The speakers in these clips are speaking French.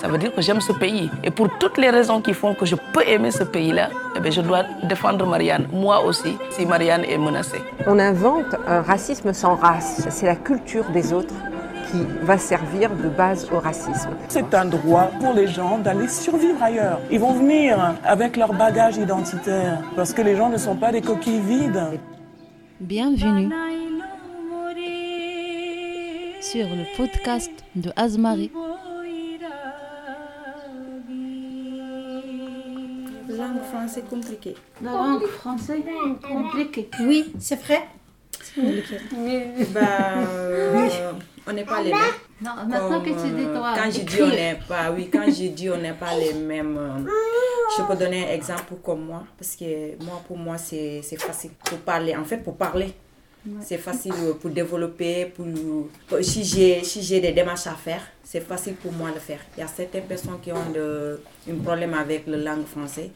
Ça veut dire que j'aime ce pays. Et pour toutes les raisons qui font que je peux aimer ce pays-là, eh bien, je dois défendre Marianne, moi aussi, si Marianne est menacée. On invente un racisme sans race. C'est la culture des autres qui va servir de base au racisme. C'est un droit pour les gens d'aller survivre ailleurs. Ils vont venir avec leur bagage identitaire parce que les gens ne sont pas des coquilles vides. Bienvenue sur le podcast de Azmarie. Compliquée. La langue française compliquée. Oui, c'est vrai. C'est compliqué. Bah, euh, on n'est pas les mêmes. Non, maintenant que tu dis toi. euh, Quand j'ai dit on n'est pas, oui, quand j'ai dit on n'est pas les mêmes, euh, je peux donner un exemple comme moi, parce que moi, pour moi, c'est c'est facile pour parler. En fait, pour parler, c'est facile pour développer, pour, pour- si j'ai si j'ai des démarches à faire, c'est facile pour moi de le faire. Il y a certaines personnes qui ont de, un problème avec la langue française.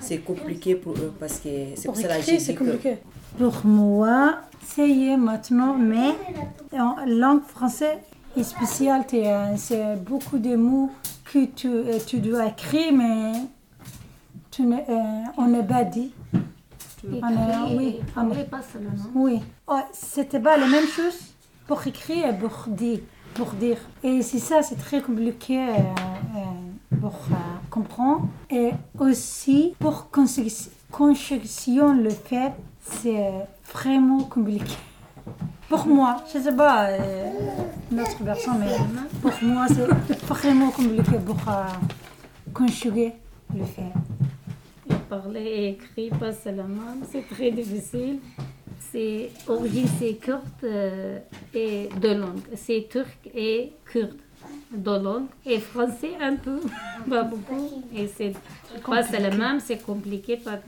C'est compliqué pour eux parce que c'est pour Pour cela que écrire, c'est que compliqué. Pour moi, ça y est maintenant, mais en langue française est spéciale. euh, C'est beaucoup de mots que tu, euh, tu dois écrire, mais tu ne, euh, on n'est pas dit. On est- oui, on est- pas seulement. oui. Oh, C'était pas la même chose pour écrire et pour dire. Pour dire. Et c'est ça, c'est très compliqué euh, euh, pour euh, comprendre. Et aussi, pour conjugation le fait, c'est vraiment compliqué. Pour moi, je sais pas, euh, notre personne, mais pour moi, c'est vraiment compliqué pour euh, conjuguer le fait. Parler et écrire pas seulement, c'est très difficile. C'est origine, c'est kurde euh, et de langue. C'est turc et kurde de langue et français un peu, pas beaucoup. Et c'est pas seulement, c'est compliqué, pas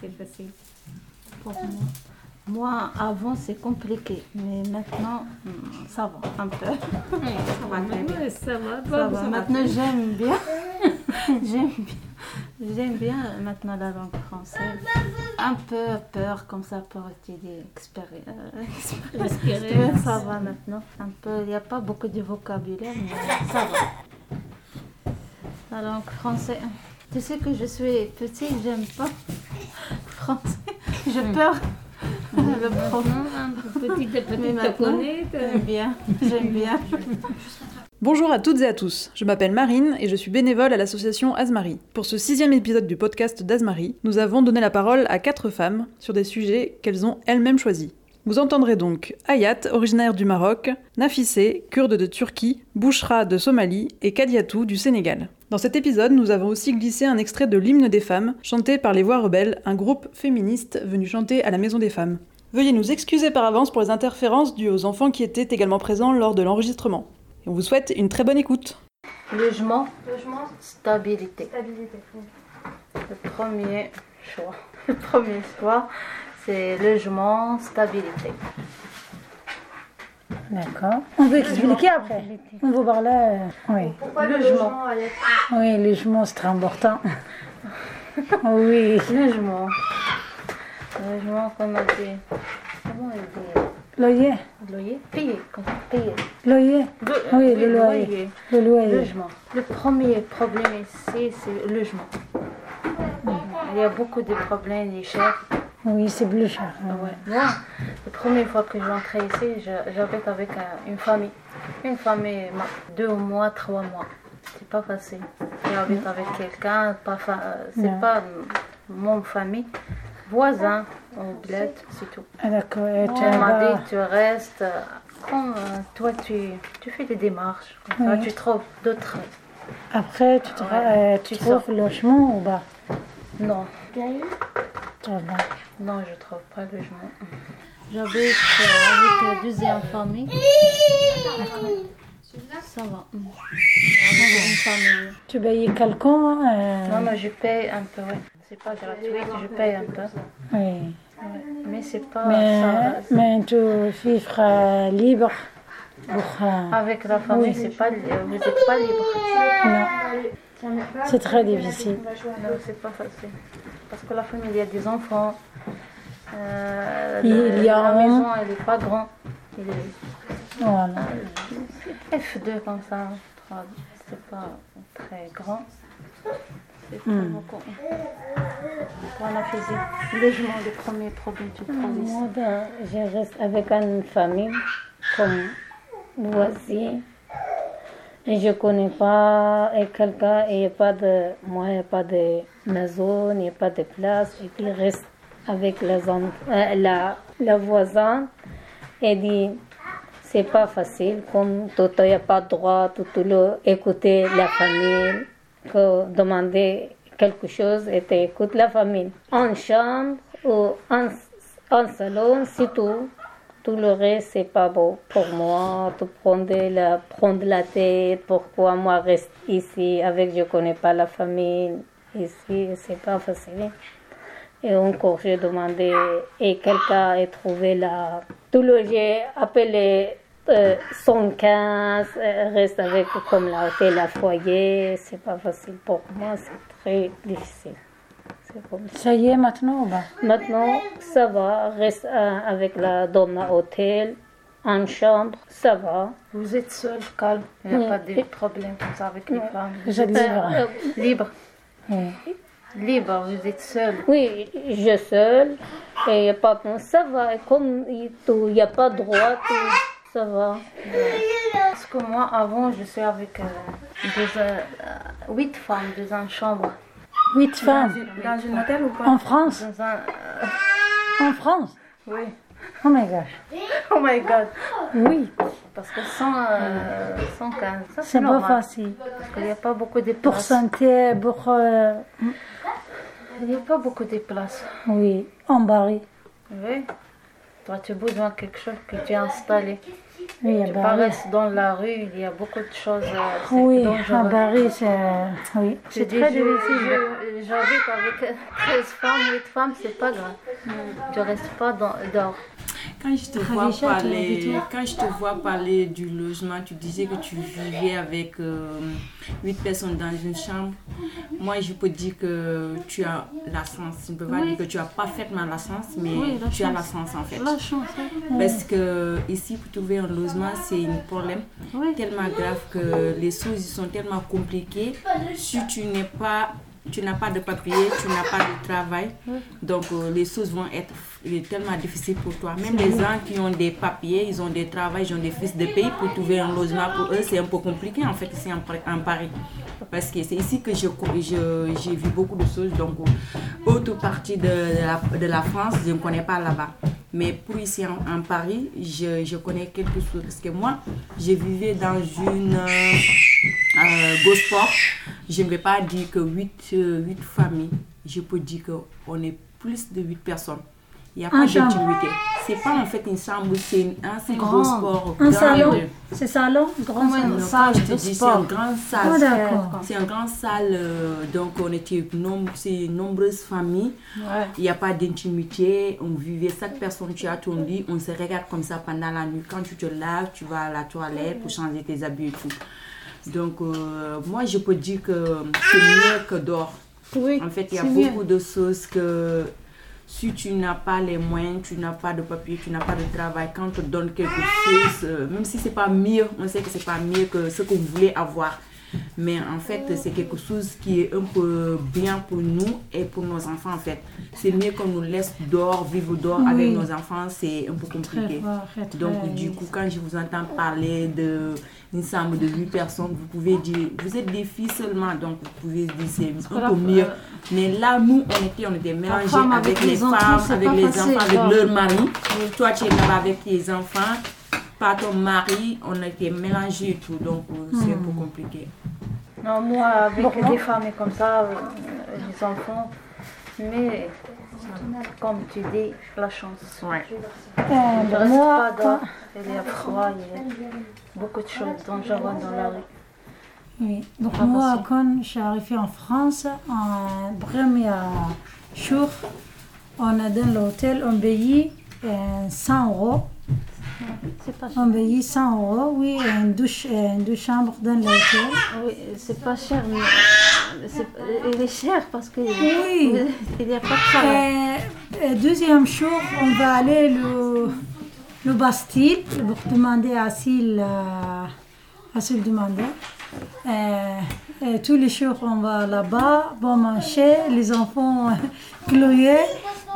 c'est facile pour moi. Moi, avant, c'est compliqué, mais maintenant, hmm, ça va un peu. Ça va ça va, Ça pas- va. ça va Maintenant, j'aime bien. j'aime bien. J'aime bien maintenant la langue française. Un peu peur comme ça pour étudier, expéri- euh, Respirer. expéri- Ça va maintenant. Un peu, il n'y a pas beaucoup de vocabulaire, mais ça va. La langue française. Tu sais que je suis petite, j'aime pas français. J'ai peur. Le pronom, peu petit Mais petit, maintenant, connais. j'aime bien. J'aime bien. Bonjour à toutes et à tous, je m'appelle Marine et je suis bénévole à l'association Azmarie. Pour ce sixième épisode du podcast d'Azmarie, nous avons donné la parole à quatre femmes sur des sujets qu'elles ont elles-mêmes choisis. Vous entendrez donc Ayat, originaire du Maroc, Nafissé, kurde de Turquie, Bouchra de Somalie et Kadiatou du Sénégal. Dans cet épisode, nous avons aussi glissé un extrait de l'hymne des femmes, chanté par les Voix Rebelles, un groupe féministe venu chanter à la Maison des Femmes. Veuillez nous excuser par avance pour les interférences dues aux enfants qui étaient également présents lors de l'enregistrement. On vous souhaite une très bonne écoute. Logement, stabilité. Le premier choix. Le premier choix, c'est logement, stabilité. D'accord. On peut expliquer après. On va parler. euh, oui. logement. Oui, le logement, c'est très important. oui. Logement. Logement, comme on dit. Comment on dit? Loyer. Loyer Payer. Payer. Loyer. Le- Oui, le loyer. Le loyer. Logement. Le premier problème ici, c'est le logement. Il y a beaucoup de problèmes, les chers. Oui, c'est plus cher. hein. Ouais. Moi, la première fois que j'entrais ici, j'habite avec une famille. Une famille, deux mois, trois mois. C'est pas facile. J'habite avec quelqu'un, pas fa- euh, c'est pas mon famille. Voisin, au bled, c'est tout. Ah, d'accord. Tu dit, tu restes. euh, Comme euh, toi, tu, tu fais des démarches. comme ça, Oui. tu trouves d'autres. Après, tu, te- Ouais, euh, tu tu trouves sors. le logement ou pas? Non, non, je trouve pas le logement. J'habite euh, avec la deuxième famille. Ça va. Une famille. Tu payes quelqu'un euh, Non, non, je paye un peu, oui. C'est pas gratuit, je paye un peu. Oui. Mais c'est pas Mais, ça. mais tu vivre euh, libre pour. euh, Avec la famille, c'est pas, vous n'êtes pas libre. non. C'est très difficile. Non, c'est pas facile. Parce que la famille, il y a des enfants. Euh, Il y a la un- maison, elle n'est pas grande. Il est Voilà. F2 comme ça. c'est pas très grand. Hmm. physique, police. Moi, ben, je reste avec une famille comme voisin. Et je connais pas et quelqu'un, il n'y a pas de, moi, il n'y a pas de maison, il n'y a pas de place. Et puis, reste avec les euh, la, la voisin et dit, c'est pas facile, comme tout, il n'y a pas de droit, tout, tout le, écouter la famille, que demander quelque chose et écoute la famille. En chambre ou en, en salon, c'est tout. Tout le reste, c'est pas beau pour moi. Tout prendre la, prendre la tête. Pourquoi moi reste ici avec, je connais pas la famille. Ici, c'est pas facile. Et encore, j'ai demandé, et quelqu'un a trouvé la. Tout le, j'ai appelé euh, 115, euh, reste avec comme l'hôtel, la foyer. C'est pas facile pour moi, c'est très difficile. C'est comme ça. Ça y est maintenant ou pas? Maintenant, ça va, reste euh, avec la dans l'hôtel, en chambre, ça va. Vous êtes seul, calme, il n'y a Oui. pas de problème comme ça avec les femmes. Vous êtes libre. Euh, Libre, Oui. libre, vous êtes seul. Oui, je seul, et y a pas ça va, et comme il n'y a pas de droit, tout, ça va. Parce que moi, avant, je suis avec euh, deux, euh, huit femmes dans une chambre. Huit femmes. Dans un hôtel ou pas? En France? Dans un... euh, En France? Oui. Oh my gosh. Oh my God. Oui, Parce que 100, euh, 115, ça c'est pas facile. Parce qu'il n'y a pas beaucoup de Pour places. santé, pour... Il n'y a pas beaucoup de places. oui, en Paris. Oui. Toi, tu as besoin de quelque chose que tu as installé. Oui, Tu pas Paris. rester dans la rue, il y a beaucoup de choses. Oui, à Paris, c'est... Oui, dis, très je- difficile. J'habite avec 13 femmes, 8 femmes, c'est pas grave. Tu restes pas dans, dehors. Quand je te vois parler, quand je te vois parler du logement, tu disais que tu vivais avec euh, huit personnes dans une chambre. Moi, je peux dire que tu as la chance. Je ne peux pas Oui. dire que tu as parfaitement la chance, mais Oui, la tu as la chance. en fait. La chance. Parce que ici, pour trouver un logement, c'est un problème tellement grave que les choses sont tellement compliquées. Si tu n'es pas, tu n'as pas de papier, tu n'as pas de travail, donc euh, les choses vont être tellement difficiles pour toi. Même les gens qui ont des papiers, ils ont des travails, ils ont des fils de pays pour trouver un logement pour eux, c'est un peu compliqué en fait ici en, Par- en Paris. Parce que c'est ici que je, je- j'ai vu beaucoup de choses. Donc, euh, autre partie de la, de la France, je ne connais pas là-bas. Mais pour ici en, en Paris, je, je connais quelque chose. Parce que moi, je vivais dans une euh, euh. Je ne vais pas dire que 8, familles. Je peux dire qu'on est plus de 8 personnes. Il n'y a Un pas d'intimité. C'est pas en fait une chambre, c'est un Grand. Gosport. Un salon C'est salon Grand salon c'est sport. une grande salle. Ah. C'est une grande salle, euh, donc on était nombreuses familles. Il n'y a pas d'intimité, on vivait, chaque personne, tu as ton lit, on se regarde comme ça pendant la nuit. Quand tu te laves, tu vas à la toilette pour changer tes habits et tout. Donc, euh, moi, je peux dire que c'est mieux que dehors. Oui. En fait, il y a mieux. beaucoup de choses que si tu n'as pas les moyens, tu n'as pas de papier, tu n'as pas de travail, quand on te donne quelque chose, euh, même si c'est pas mieux, on sait que c'est pas mieux que ce que vous voulez avoir. Mais en fait, c'est quelque chose qui est un peu bien pour nous et pour nos enfants en fait. C'est mieux qu'on nous laisse dehors, vivre dehors Oui. avec nos enfants, c'est un peu Très compliqué. fort, très, très- Donc, du coup, quand je vous entends parler d'une chambre de 8 personnes, vous pouvez dire, vous êtes des filles seulement, donc vous pouvez dire c'est un peu mieux. Mais là, nous, on était, on était mélangés femme avec, avec les enfants, femmes, avec les facile, enfants, avec leur mari. Toi, tu es là avec tes enfants, pas ton mari, on était mélangés et tout, donc euh, c'est un peu compliqué. Non, moi, avec Pourquoi des familles comme ça, euh, les enfants, mais comme tu dis, la chance. Ouais. Euh, Je reste moi, pas dehors, il y a froid, il y a beaucoup de choses dangereuses dans la rue. Oui. Donc Pas moi, quand je suis arrivée en France, en premier jour, on a dans l'hôtel, on euh, 100 euros. C'est pas On payait 100 euros, oui, une douche, et une douche chambre dans l'hôtel. Oui, c'est pas cher, mais euh, c'est- il est cher parce que Oui. il n'y a pas de travail. Et, et deuxième jour, on va aller le, le Bastille pour demander asile, euh, asile demandé. Euh, et tous les jours, on va là-bas, bon manger, les enfants cloyer.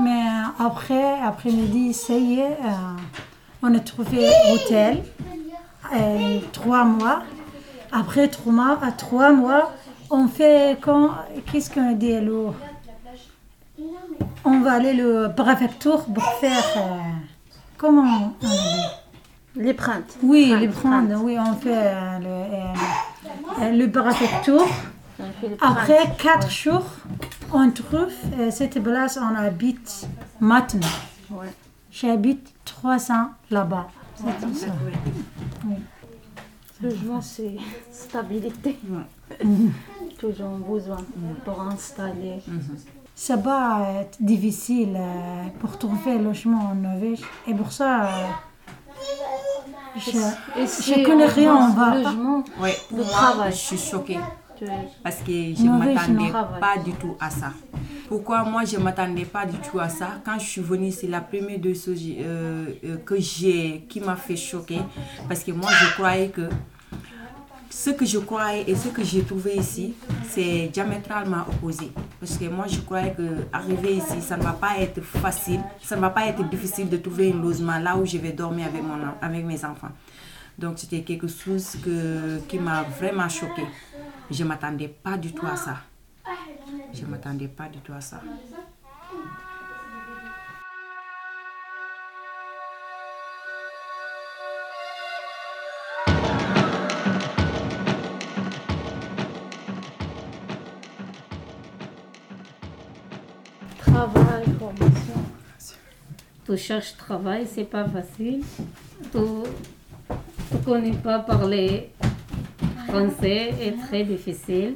Mais après, après-midi, ça y est, euh, on a trouvé hôtel. euh, trois mois. Après trois mois, à trois mois, on fait quand, qu'est-ce qu'on dit le, On va aller le préfecture pour faire, euh, comment on Les printes. Oui, les prendre, oui, on fait euh, le, euh, euh, le Après printes. quatre jours, on trouve euh, cette place, on habite maintenant. Ouais. J'habite 300 là-bas. C'est tout ça. Logement, c'est stabilité. Toujours besoin pour installer. Ça va être difficile euh, pour trouver un logement en Norvège. Et pour ça, euh, je, si connais on rien, va. logement, Ouais, Le moi, travail. je suis choquée parce que je ne oui, m'attendais pas du tout à ça. Pourquoi moi je ne m'attendais pas du tout à ça? Quand je suis venue, c'est la première de choses euh, euh, que j'ai qui m'a fait choquer parce que moi je croyais que ce que je croyais et ce que j'ai trouvé ici, c'est diamétralement opposé. Parce que moi, je croyais que arriver ici, ça ne va pas être facile, ça ne va pas être difficile de trouver un logement là où je vais dormir avec, mon, avec mes enfants. Donc, c'était quelque chose qui m'a vraiment choquée. Je ne m'attendais pas du tout à ça. Je ne m'attendais pas du tout à ça. Tu cherches travail, c'est pas facile. Tu ne connais pas parler français, est très difficile.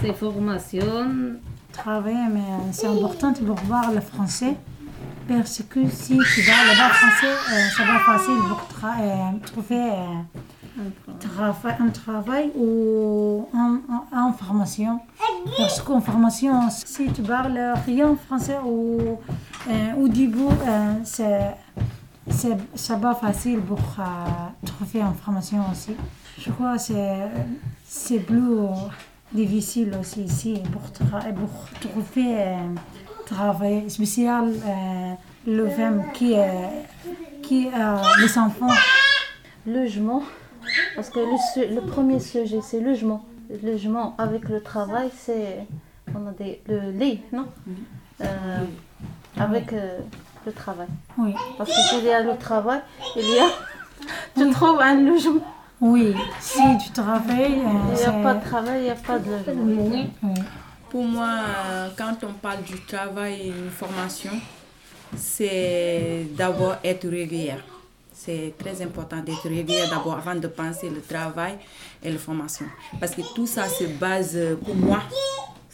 C'est formation. travailler, mais euh, c'est important de voir le français. Parce que si tu vas là-bas français, euh, ça va facile pour tra- euh, trouver euh, trava- un travail ou en, en- en formation. Parce qu'en formation, si tu parles rien français ou euh, au début, euh, c'est, c'est, va facile pour euh, trouver une formation aussi. Je crois que c'est, c'est plus difficile aussi ici pour, trouver un travail spécial, euh, le femme qui, euh, qui les enfants. Logement. Parce que le, le premier sujet, c'est logement. Le logement avec le travail, c'est on a des, le lit, non? Euh, Avec euh, le travail. Oui. Parce que s'il y a le travail, il y a. Tu trouves un logement. Oui, si tu travailles, euh, Il n'y a pas de travail, il n'y a pas de logement. Oui. Pour moi, quand on parle du travail et une formation, c'est d'abord être régulière. C'est très important d'être régulière d'abord avant de penser le travail et la formation. Parce que tout ça se base, pour moi,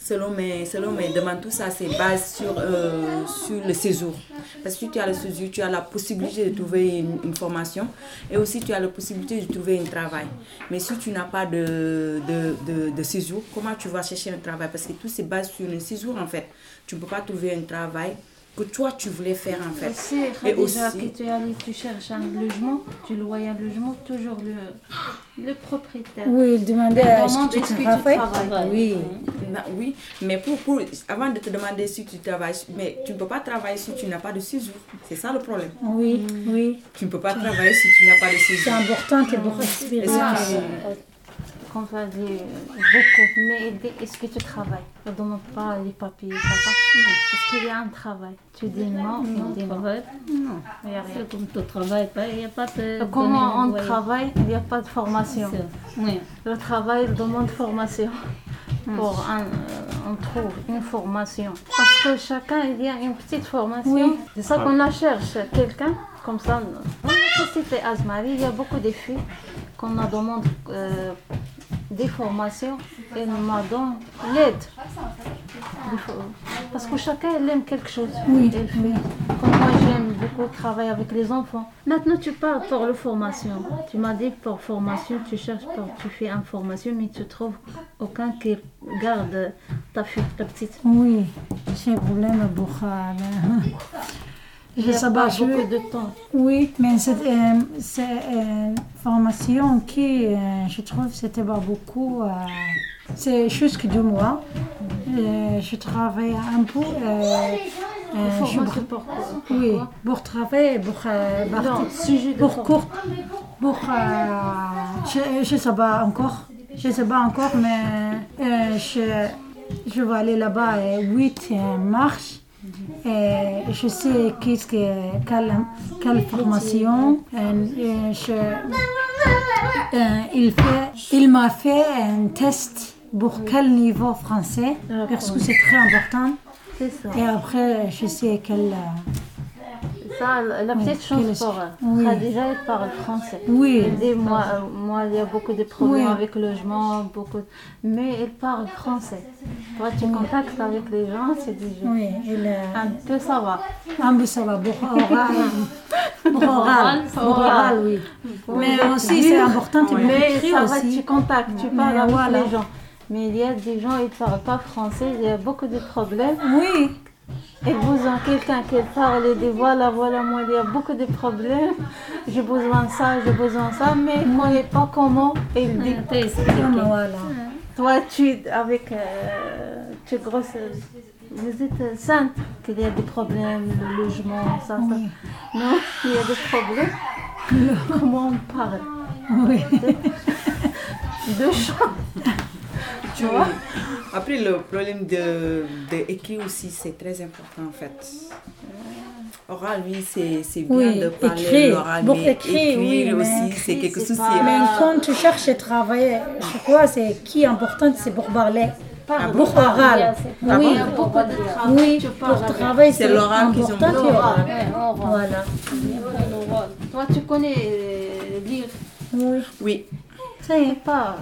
selon mes, selon mes demandes, tout ça se base sur, euh, sur le séjour. Parce que tu as le séjour, tu as la possibilité de trouver une, une formation et aussi tu as la possibilité de trouver un travail. Mais si tu n'as pas de, de, de, de séjour, comment tu vas chercher un travail? Parce que tout se base sur le séjour en fait. Tu ne peux pas trouver un travail que toi tu voulais faire en fait. Aussi, Et déjà aussi- que tu, allais, tu cherches un logement, tu loyes un logement, toujours le, le propriétaire. Oui, il demandait est-ce demande que tu travailles. Oui. Oui, mais pour, pour, avant de te demander si tu travailles, mais tu ne peux pas travailler si tu n'as pas de séjour. C'est ça le problème. Oui, oui. Tu ne peux pas travailler si tu n'as pas de C'est séjour. important que pour Et expérience. c'est- Qu'on va dire beaucoup, mais est-ce que tu travailles? Ne demande pas les papiers, papa. Est-ce qu'il y a un travail? Tu dis non, il dit non. Non. Il y a rien. Comme tu travailles pas, il n'y a pas de. Comment on travaille Il n'y a pas de formation. Oui. Le travail demande formation. Pour un, euh, on trouve une formation. Parce que chacun, il y a une petite formation. Oui. C'est ça qu'on la cherche. Quelqu'un, comme ça. Dans la société Asmari, il y a beaucoup de filles qu'on a demandé euh, des formations et nous m'a donné l'aide. Parce que chacun, il aime quelque chose. Oui, fait. Comme moi, j'aime beaucoup travailler avec les enfants. Maintenant, tu parles pour la formation. Tu m'as dit pour formation, tu cherches pour, tu fais une formation, mais tu trouves aucun qui garde ta fille, ta petite. Oui, problème pour euh, Je sais pas je- de temps. Oui, mais c'est euh, une formation qui, euh, je trouve, c'était pas beaucoup. euh, c'est juste deux mois. Euh, je travaille un peu. euh, euh, je pour- oui, pour travailler, pour euh, pour forme. cours, pour euh, je, je sais pas encore, je sais pas encore, mais euh, je, je vais aller là-bas le 8 mars. Et je sais qu'est-ce que quelle, quelle formation. Je, euh, il fait, il m'a fait un test pour quel niveau français parce que c'est très important. Et après, je sais quel. Ça, la petite Oui, pour elle. oui. Khadija, elle parle français. Oui. Elle dit, moi, euh, moi, il y a beaucoup de problèmes Oui. avec le logement, beaucoup. Mais elle parle français. Toi, tu contactes avec les gens, c'est déjà. Oui, il, euh, Un peu, ça va. un peu ça va, oral. Oral, oui. Mais aussi, c'est important, tu Mais ça va, tu contactes, tu parles avec les gens. Mais il y a des gens, ils ne parlent pas français, il y a beaucoup de problèmes. Oui, Et vous avez quelqu'un qui parle et dit voilà, voilà, moi, il y a beaucoup de problèmes, j'ai besoin de ça, j'ai besoin de ça, mais il ne connaît pas comment il dit. voilà. Toi, tu avec euh, tu es grosse, vous êtes sainte, qu'il y a des problèmes, le logement, ça, ça. Oui. Non, il y a des problèmes. Comment on parle? Oui. Deux choses. Tu vois? Après, le problème de, de écrire aussi, c'est très important en fait. Oral, oui, c'est c'est bien Oui, de parler écrire. l'oral, Bon, mais écrire, oui, mais aussi, c'est quelque chose pas- qui Mais quand tu cherches à travailler, je crois c'est qui est important, c'est pour parler. Pour oral. Oui, Oui, il y a beaucoup de travail. oui, tu parles pour travailler, C'est l'oral ont important. Voilà. Toi, tu connais euh, lire? Oui. Oui, C'est pas,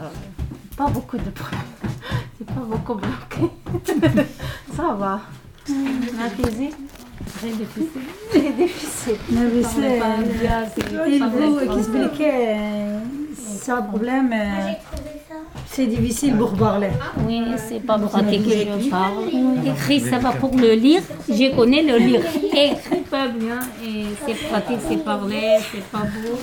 pas beaucoup de problèmes. C'est pas beaucoup bloqué. Ça va. La Très difficile. c'est difficile. Mais c'est- Il vous expliquer euh, ce problème, euh, c'est difficile pour parler. Oui, c'est pas pratique, je parle. Écrit, ça va pour le lire? Je connais le lire. Écrit pas bien et c'est pratique, c'est parler, c'est pas beau.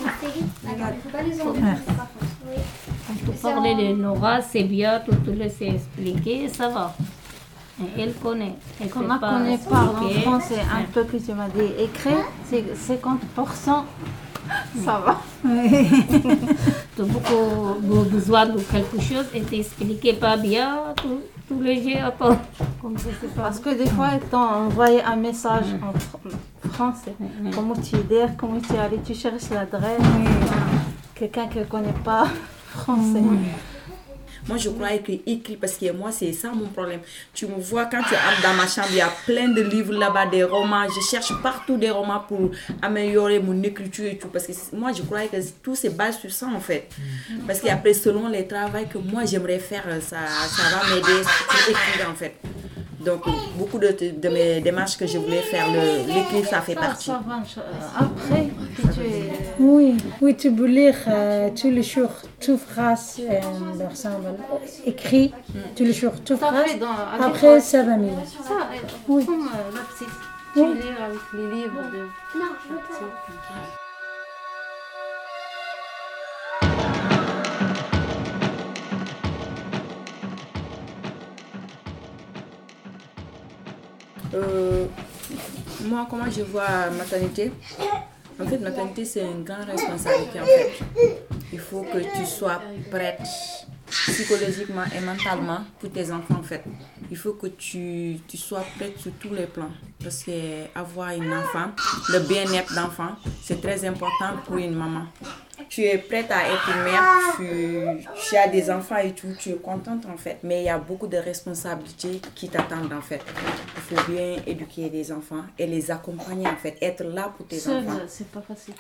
Quand tu parles le Nora, c'est bien, tu te laisses expliquer, ça va. Elle connaît. Elle Comme peut on connaît parle en français un peu que tu m'as dit écrire, c'est 50%. Ça va. Tu as beaucoup be- besoin de quelque chose et t'expliquer pas bien, tout, tout le jeu. Comme ça, pas Parce que des fois, ils t'ont envoyé un message en fr- français. Comment tu dis, comment tu allais, tu cherches l'adresse. Quelqu'un qui ne connaît pas français. Moi je crois que écrit parce que moi c'est ça mon problème. Tu me vois quand tu entres dans ma chambre, il y a plein de livres là-bas, des romans. Je cherche partout des romans pour améliorer mon écriture et tout. Parce que moi je crois que tout se base sur ça en fait. Parce qu'après, selon les travaux que moi j'aimerais faire, ça, ça va m'aider pour écrire en fait. Donc beaucoup de, de mes démarches que je voulais faire, le- l'écrire ça fait partie. euh, Après, tu es... Oui, oui, tu peux lire euh, tous les jours, toutes phrases, euh, par exemple, écrit, tous les jours, toutes Ça phrases. Après, ça va mieux. Ça, euh, comme euh, la petite. Tu lis avec les livres de... petite. Euh, moi, comment je vois maternité? En fait, maternité, c'est une grande responsabilité. En fait. Il faut que tu sois prête psychologiquement et mentalement pour tes enfants. En fait. Il faut que tu, tu sois prête sur tous les plans. Parce que avoir enfant, le bien-être d'enfant, c'est très important pour une maman. Tu es prête à être mère, tu, tu as des enfants et tout, tu es contente en fait. Mais il y a beaucoup de responsabilités qui t'attendent en fait. Il faut bien éduquer les enfants et les accompagner en fait, être là pour tes enfants. c'est pas facile.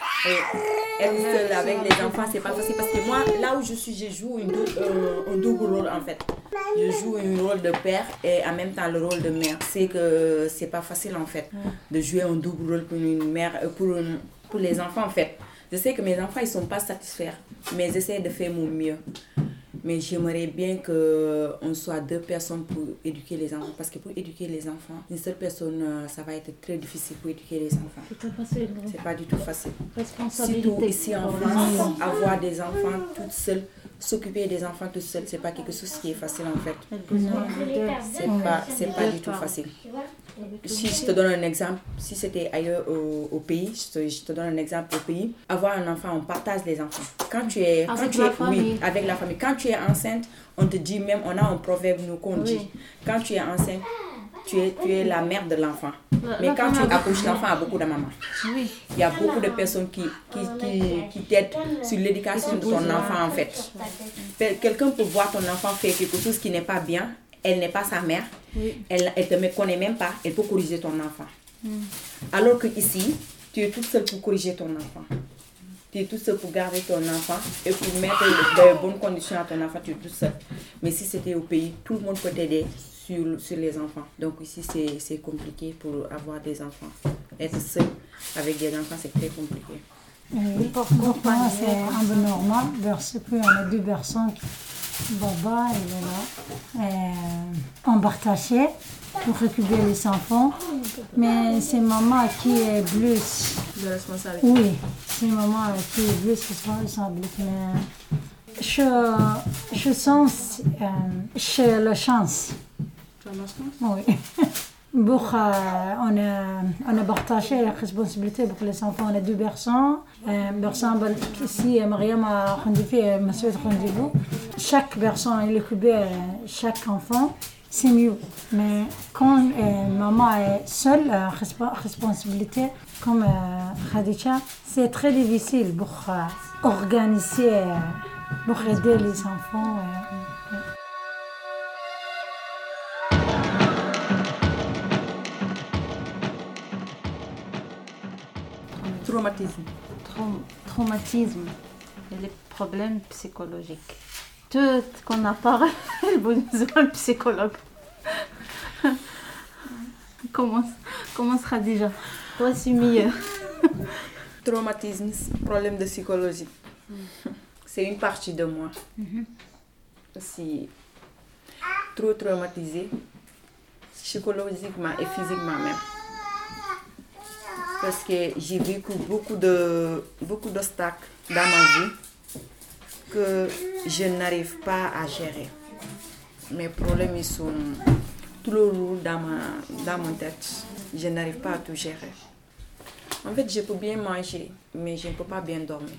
Et être seule avec les enfants, c'est pas facile parce que moi, là où je suis, je joue une dou- euh, un double rôle en fait. Je joue un rôle de père et en même temps le rôle de mère. C'est que c'est pas facile en fait de jouer un double rôle pour une mère, euh, pour, une- pour les enfants en fait. Je sais que mes enfants ils sont pas satisfaits, mais j'essaie de faire mon mieux. Mais j'aimerais bien qu'on soit deux personnes pour éduquer les enfants. Parce que pour éduquer les enfants, une seule personne, euh, ça va être très difficile pour éduquer les enfants. C'est pas facile. non. C'est pas du tout facile. Responsabilité. Surtout ici en France, avoir des enfants toutes seules, s'occuper des enfants toutes seules, c'est pas quelque chose qui est facile en fait. C'est pas, c'est pas du tout facile. Si je te donne un exemple, si c'était ailleurs au, au pays, je te, je te donne un exemple au pays, avoir un enfant, on partage les enfants. Quand tu es, quand Avec tu la es, oui, famille. avec la famille. Quand tu es enceinte, on te dit même, on a un proverbe nous qu'on Oui. dit, quand tu es enceinte, tu es, tu es la mère de l'enfant. Mais quand tu accouches, l'enfant a beaucoup de mamans. Oui. Il y a beaucoup de personnes qui, qui, qui, qui t'aident sur l'éducation de ton enfant en fait. Quel- Quelqu'un peut voir ton enfant faire quelque chose qui n'est pas bien, elle n'est pas sa mère, Oui. elle ne te me connaît même pas, elle peut corriger ton enfant. Alors que ici, tu es toute seule pour corriger ton enfant. Tu es toute seule pour garder ton enfant et pour mettre de bonnes conditions à ton enfant, tu es toute seule. Mais si c'était au pays, tout le monde peut t'aider sur, sur les enfants. Donc ici, c'est c'est compliqué pour avoir des enfants. Être seul avec des enfants, c'est très compliqué. Oui, pour moi, c'est un peu normal parce qu'on a deux personnes. Baba, il est là. Et on partageait pour récupérer les enfants. Mais c'est maman qui est plus. De responsabilité. Oui, c'est maman qui est plus responsable. Mais je, je sens. Euh, j'ai la chance. Oui. Pour, euh, on, a, on a partagé la responsabilité pour les enfants. On a deux personnes. Euh, exemple, si Mariam a rendez-vous, euh, m'a souhaité rendez-vous, chaque personne, elle occupe euh, chaque enfant, c'est mieux. Mais quand euh, maman est seule, la respo- responsabilité, comme euh, Khadija, c'est très difficile pour euh, organiser, euh, pour aider les enfants. euh. Traumatisme. Trau- traumatisme et les problèmes psychologiques. Tout qu'on a parlé, il besoin de psychologue. comment, comment sera déjà? Toi, c'est mieux. Traumatisme, problème de psychologie. C'est une partie de moi. Si trop traumatisée, psychologiquement et physiquement même. Parce que j'ai vécu beaucoup de beaucoup d'obstacles dans ma vie que je n'arrive pas à gérer. Mes problèmes ils sont trop lourds dans ma, dans mon tête. Je n'arrive pas à tout gérer. En fait, je peux bien manger, mais je ne peux pas bien dormir.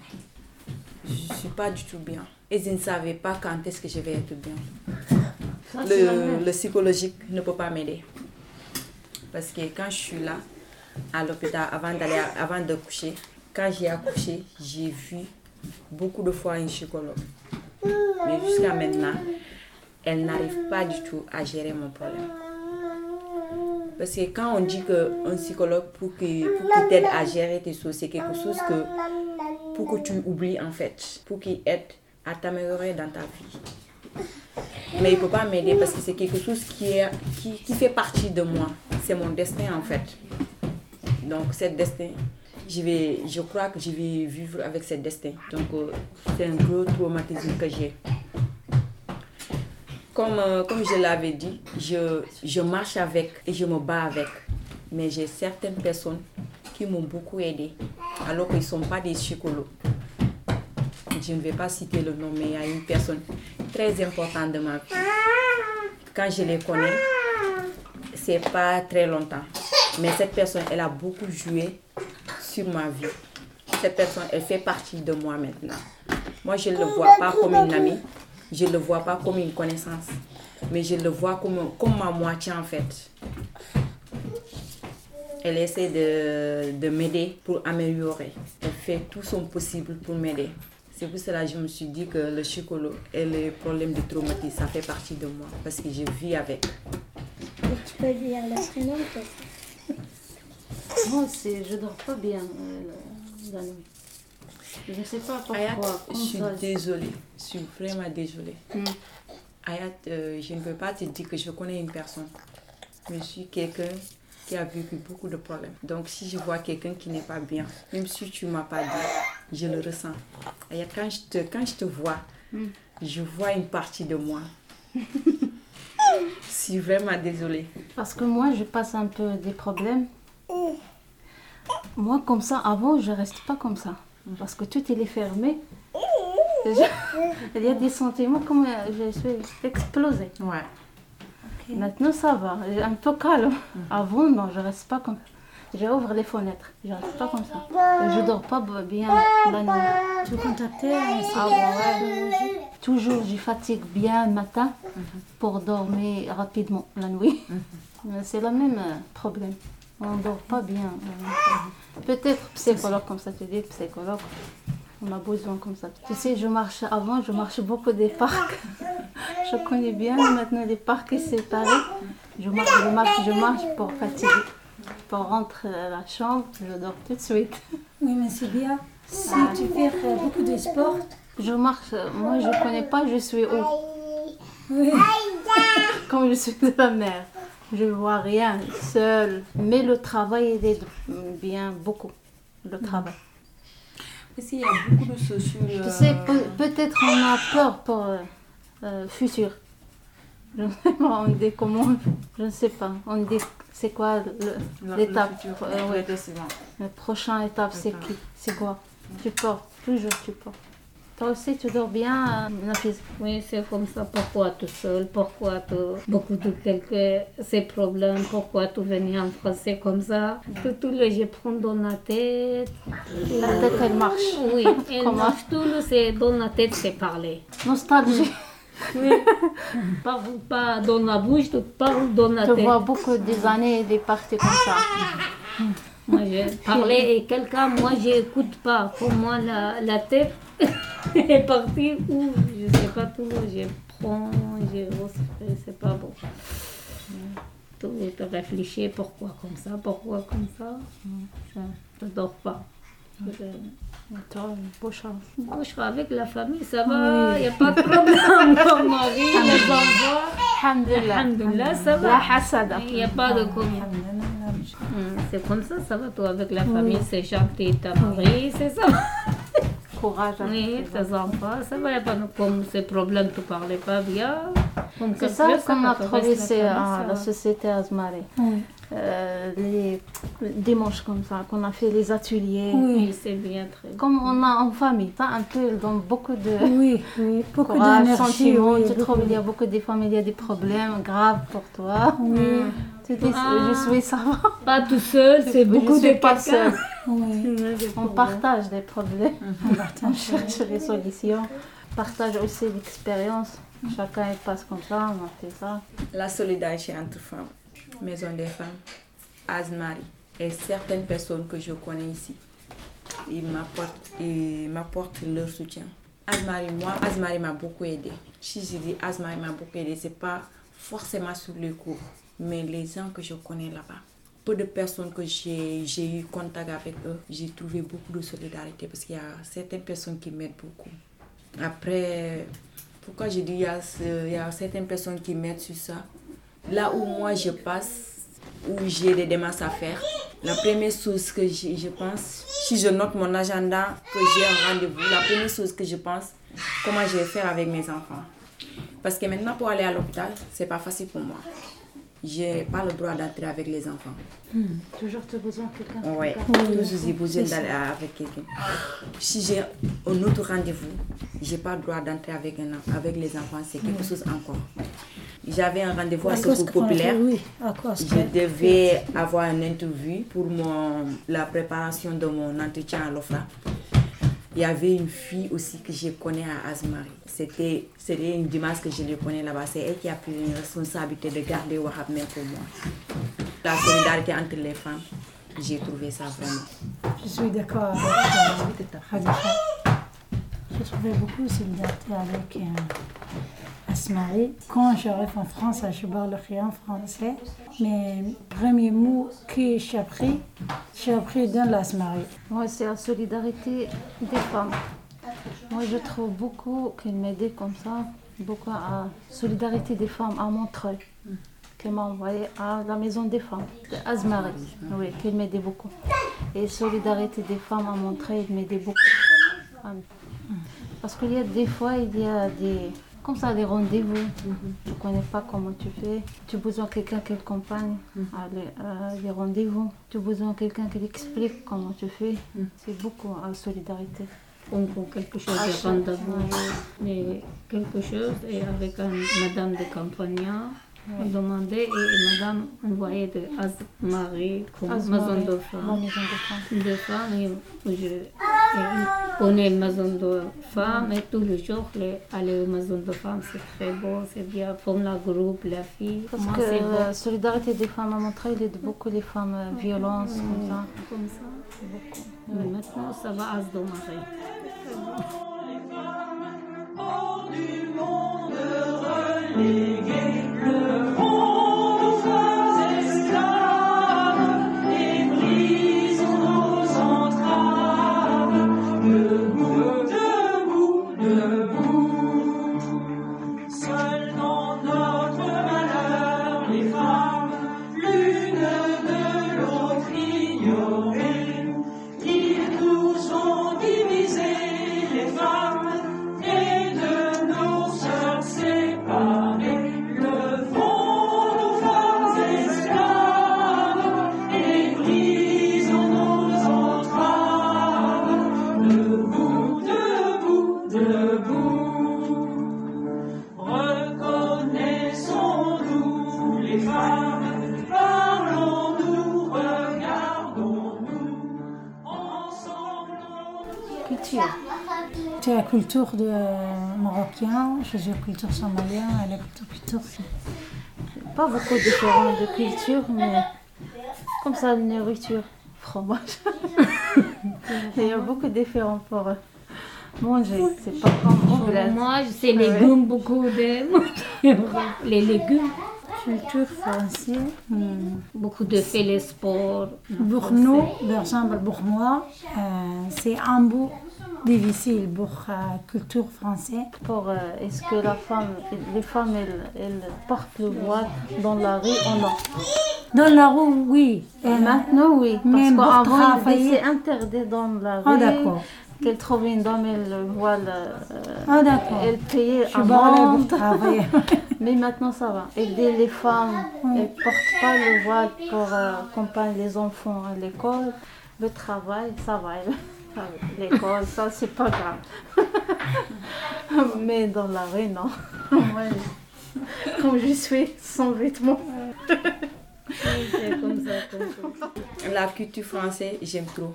Je ne suis pas du tout bien. Et je ne savais pas quand est-ce que je vais être bien. Le, le psychologique ne peut pas m'aider. Parce que quand je suis là, à l'hôpital, avant, avant de coucher, quand j'ai accouché, j'ai vu beaucoup de fois une psychologue. Mais jusqu'à maintenant, elle n'arrive pas du tout à gérer mon problème. Parce que quand on dit qu'un psychologue, pour qu'il t'aide à gérer tes choses, c'est quelque chose que, pour que tu oublies en fait, pour qu'il aide à t'améliorer dans ta vie. Mais il ne peut pas m'aider parce que c'est quelque chose qui, est, qui, qui fait partie de moi. C'est mon destin en fait. Donc, cette destin, je, vais, je crois que je vais vivre avec ce destin. Donc, euh, c'est un gros traumatisme que j'ai. Comme, euh, comme je l'avais dit, je, je marche avec et je me bats avec. Mais j'ai certaines personnes qui m'ont beaucoup aidé, alors qu'ils ne sont pas des psychologues. Je ne vais pas citer le nom, mais il y a une personne très importante de ma vie. Quand je les connais, c'est pas très longtemps. Mais cette personne, elle a beaucoup joué sur ma vie. Cette personne, elle fait partie de moi maintenant. Moi, je ne le vois pas comme une amie. Je ne le vois pas comme une connaissance. Mais je le vois comme, comme ma moitié en fait. Elle essaie de, de m'aider pour améliorer. Elle fait tout son possible pour m'aider. C'est pour cela que je me suis dit que le psychologue et les problèmes de traumatisme, ça fait partie de moi. Parce que je vis avec. Tu peux dire le prénom peut-être? Moi aussi, je dors pas bien euh, la, nuit. Je ne sais pas Ayat, pourquoi. je comme suis ça. désolée. Je suis vraiment désolée. Hmm. Ayat, euh, je ne peux pas te dire que je connais une personne. Je suis quelqu'un qui a vécu beaucoup de problèmes. Donc, si je vois quelqu'un qui n'est pas bien, même si tu ne m'as pas dit, je le ressens. Ayat, quand je te, quand je te vois, Hmm. je vois une partie de moi. je suis vraiment désolée. Parce que moi, je passe un peu des problèmes. Moi, comme ça, avant, je reste pas comme ça. Parce que tout il est fermé. Je- Il y a des sentiments comme euh, je suis explosée. Ouais. Maintenant, ça va. J'ai Un peu calme. Avant, non, je reste pas comme ça. J'ouvre les fenêtres. Je reste pas comme ça. Je dors pas bien la nuit. Tu contactais Ah ouais. Toujours, je fatigue bien le matin pour dormir rapidement la nuit. Mais C'est le même euh, problème. On ne dort pas bien. euh, Peut-être psychologue, comme ça tu dis, psychologue. On a besoin comme ça. Tu sais, je marche avant, je marche beaucoup des parcs. je connais bien maintenant les parcs séparés. Je marche, je marche, je marche pour fatiguer. Pour rentrer à la chambre, je dors tout de suite. Oui, mais c'est bien. Si tu fais euh, beaucoup de sport, Je marche, euh, moi je connais pas, je suis où? oui. Comme je suis de la mer, je vois rien, seule. Mais le travail, il est bien beaucoup. Le travail. Aussi, il y a beaucoup de sociaux. Tu sais, peut- peut-être on a peur pour euh, euh, futur. Je ne sais pas, on dit comment, je ne sais pas. On dit c'est quoi le- l'étape. euh, ouais. La prochaine étape, c'est qui? C'est quoi? Tu pars, toujours tu pars. Toi aussi, tu dors bien, Nafis? Oui, c'est comme ça. Pourquoi tout seul? Pourquoi tout... beaucoup de quelques ces problèmes? Pourquoi tout venir en français comme ça Tout, tout le je prends dans la tête. La tête, elle marche. Oui, elle Comment? marche tout le c'est dans la tête, c'est parler. Nostalgie. Oui. Pas, pas dans la bouche, parles dans la Tu tête. vois beaucoup des années, des parties comme ça. Moi, je parlais et quelqu'un, moi, j'écoute pas. Pour moi, la, la tête est partie où? Je sais pas tout. Je prends, je c'est pas bon. Tout réfléchir pourquoi comme ça, pourquoi comme ça. Ça ne dors pas. Beau chance. Bouche avec la famille, ça va, il n'y a pas de problème. Mon mari, les enfants, Alhamdulillah. Alhamdulillah, ça va. Il n'y a pas de comment. Hum, C'est comme ça, ça va toi avec la famille, c'est gentil, ta mari, c'est ça. Courage. hein. Oui, tes enfants, pas de comme ces problèmes, tu ne parlais pas bien. C'est ça qu'on a trouvé c'est, à la société Azmaré. Oui. Euh, les dimanches comme ça, qu'on a fait les ateliers. Oui, c'est bien, très bien. Comme on a en famille, ça un peu dans beaucoup de Oui, oui, beaucoup d'énergie. sentiments. oui, tu trouves, il y a beaucoup de familles, il y a des problèmes graves pour toi. Oui, Tu dis, je suis ça va. Pas tout seul, c'est beaucoup je suis de pas oui. On partage des problèmes, On on partage. cherche des solutions, partage aussi l'expérience. Chacun passe comme ça, on a fait ça. La solidarité entre femmes, Maison des femmes, Azmari et certaines personnes que je connais ici, ils m'apportent, ils m'apportent leur soutien. Azmari, moi, Azmari m'a beaucoup aidé. Si je dis Azmari m'a beaucoup aidé, c'est pas forcément sur les cours, mais les gens que je connais là-bas. Peu de personnes que j'ai eu contact avec eux, j'ai trouvé beaucoup de solidarité parce qu'il y a certaines personnes qui m'aident beaucoup. Après, pourquoi je dis il y, a y a certaines personnes qui m'aident sur ça? Là où moi je passe, où j'ai des démarches à faire, la première chose que je, je pense, si je note mon agenda, que j'ai un rendez-vous, la première chose que je pense, comment je vais faire avec mes enfants? Parce que maintenant, pour aller à l'hôpital, c'est pas facile pour moi. J'ai pas le droit d'entrer avec les enfants. Toujours tu as besoin de quelqu'un. Ouais, toujours j'ai besoin d'aller avec quelqu'un. Si j'ai un autre rendez-vous, j'ai pas le droit d'entrer avec, un- avec les enfants, c'est quelque chose encore. J'avais un rendez-vous à Secours Populaire. Oui, à cause Je que- devais avoir une interview pour mon, la préparation de mon entretien à l'OFRA. Il y avait une fille aussi que je connais à Azmari. C'était une dimanche que je le connais là-bas. C'est elle qui a pris une responsabilité de garder Wahab même pour moi. La solidarité entre les femmes, j'ai trouvé ça vraiment. Je suis d'accord avec euh. J'ai trouvé beaucoup de solidarité avec euh. Quand j'arrive en France, je parle rien français. Mais le premier mot que j'ai appris, j'ai appris dans l'Asmaï. Moi, c'est la solidarité des femmes. Moi, je trouve beaucoup qu'elle m'aidait comme ça, beaucoup à solidarité des femmes à Montreuil, qu'elle m'a envoyé à la maison des femmes, de Azmarie, oui, qu'elle m'aidait beaucoup. Et solidarité des femmes à Montreuil, elle m'aidait beaucoup. Parce qu'il y a des fois, il y a des, comme ça, des rendez-vous. Tu ne connais pas comment tu fais. Tu as besoin de quelqu'un qui t'accompagne à les- à les rendez-vous. Tu as besoin de quelqu'un qui t'explique comment tu fais. C'est beaucoup la solidarité. On prend quelque chose de rendez-vous, mais quelque chose, et avec un, madame de Campagna, on demandait, et madame envoyait de Marie comme Azmarie, maison de maison de femmes, et je est maison de femmes, et tous les jours, les, aller aux maisons de femmes, c'est très beau, c'est bien, comme la groupe, la fille. Parce Moi, que c'est beau. la solidarité des femmes à Montreuil il aide beaucoup les femmes euh, violences, comme ça. Comme ça. Mais maintenant, ça va à se dommager. Seules culture de marocain, je suis la culture somalienne, et la culture. Pas beaucoup de de culture, mais comme ça, la nourriture, fromage. Il y a beaucoup de différents pour euh, manger. C'est pas comme. Moi, c'est légumes, beaucoup de. les légumes. Culture française. hmm. Beaucoup de fait les sports. Pour nous, par exemple, pour moi, euh, c'est un bout difficile pour la culture française. Pour, euh, est-ce que la femme, les femmes, elles, elles portent le voile dans la rue ou non? Dans la rue, oui. Et maintenant, oui. Parce qu'avant, c'est interdit dans la rue. Ah, d'accord. Qu'elle trouve une dame, elle le voile. euh, Ah, d'accord. Elle payait pour amende. travailler. Mais maintenant, ça va. Aider les femmes, elles ne portent pas le voile pour euh, accompagner les enfants à l'école. Le travail, ça va. va. L'école, ça, c'est pas grave. Mais dans la rue, non. Comme je suis sans vêtements. C'est comme ça, comme ça. La culture française, j'aime trop.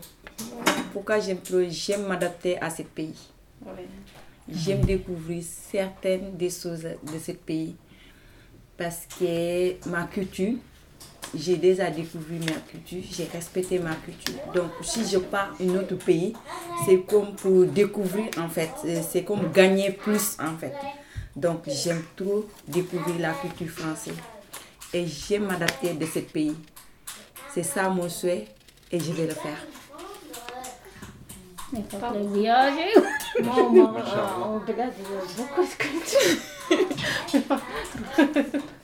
Pourquoi j'aime trop? J'aime m'adapter à ce pays. J'aime découvrir certaines des choses de ce pays. Parce que ma culture, j'ai déjà découvert ma culture, j'ai respecté ma culture. Donc si je pars à un autre pays, c'est comme pour découvrir en fait. C'est comme gagner plus en fait. Donc j'aime trop découvrir la culture française. Et j'aime m'adapter de ce pays. C'est ça mon souhait et je vais le faire. Moi, au euh, beaucoup de culture.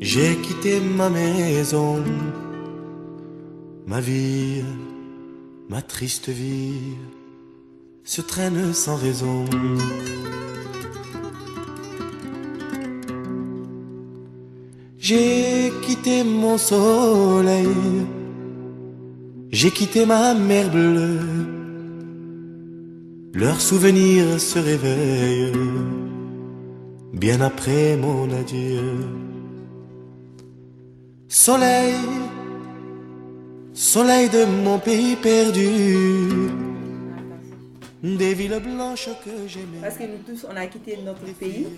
j'ai quitté ma maison, ma vie, ma triste vie se traîne sans raison. J'ai quitté mon soleil, j'ai quitté ma mer bleue, leurs souvenirs se réveillent bien après mon adieu. Soleil, soleil de mon pays perdu, des villes blanches que j'aimais. Parce que nous tous, on a quitté notre pays.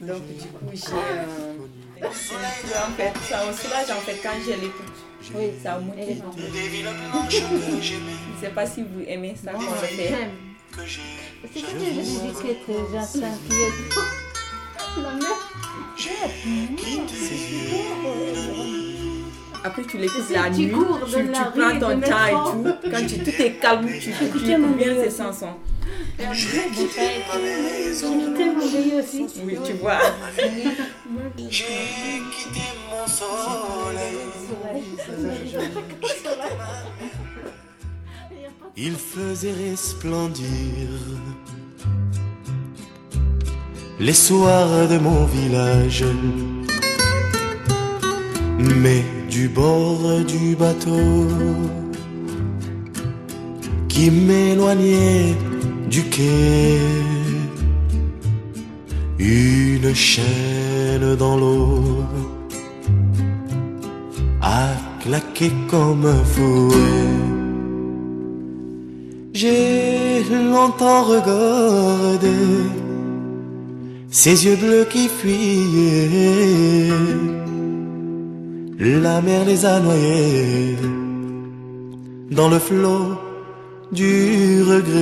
Donc, du coup, j'ai. euh, en fait, ça me soulage en fait quand je l'écoute. Oui, ça me motive. Je ne sais pas si vous aimez ça qu'on le fait. C'est ce que je dis que mer. Après, tu l'écoutes la tu nuit, tu, tu prends ton temps et tout. Quand tu, tout est calme, tu, tu, tu mon écoutes bien ces chansons. J'écoutais mon veilleux aussi. Oui, tu vois. Il faisait resplendir les soirs de mon village. Mais du bord du bateau qui m'éloignait du quai, une chaîne dans l'eau a claqué comme un fouet. J'ai longtemps regardé ces yeux bleus qui fuyaient. La mer les a noyés dans le flot du regret.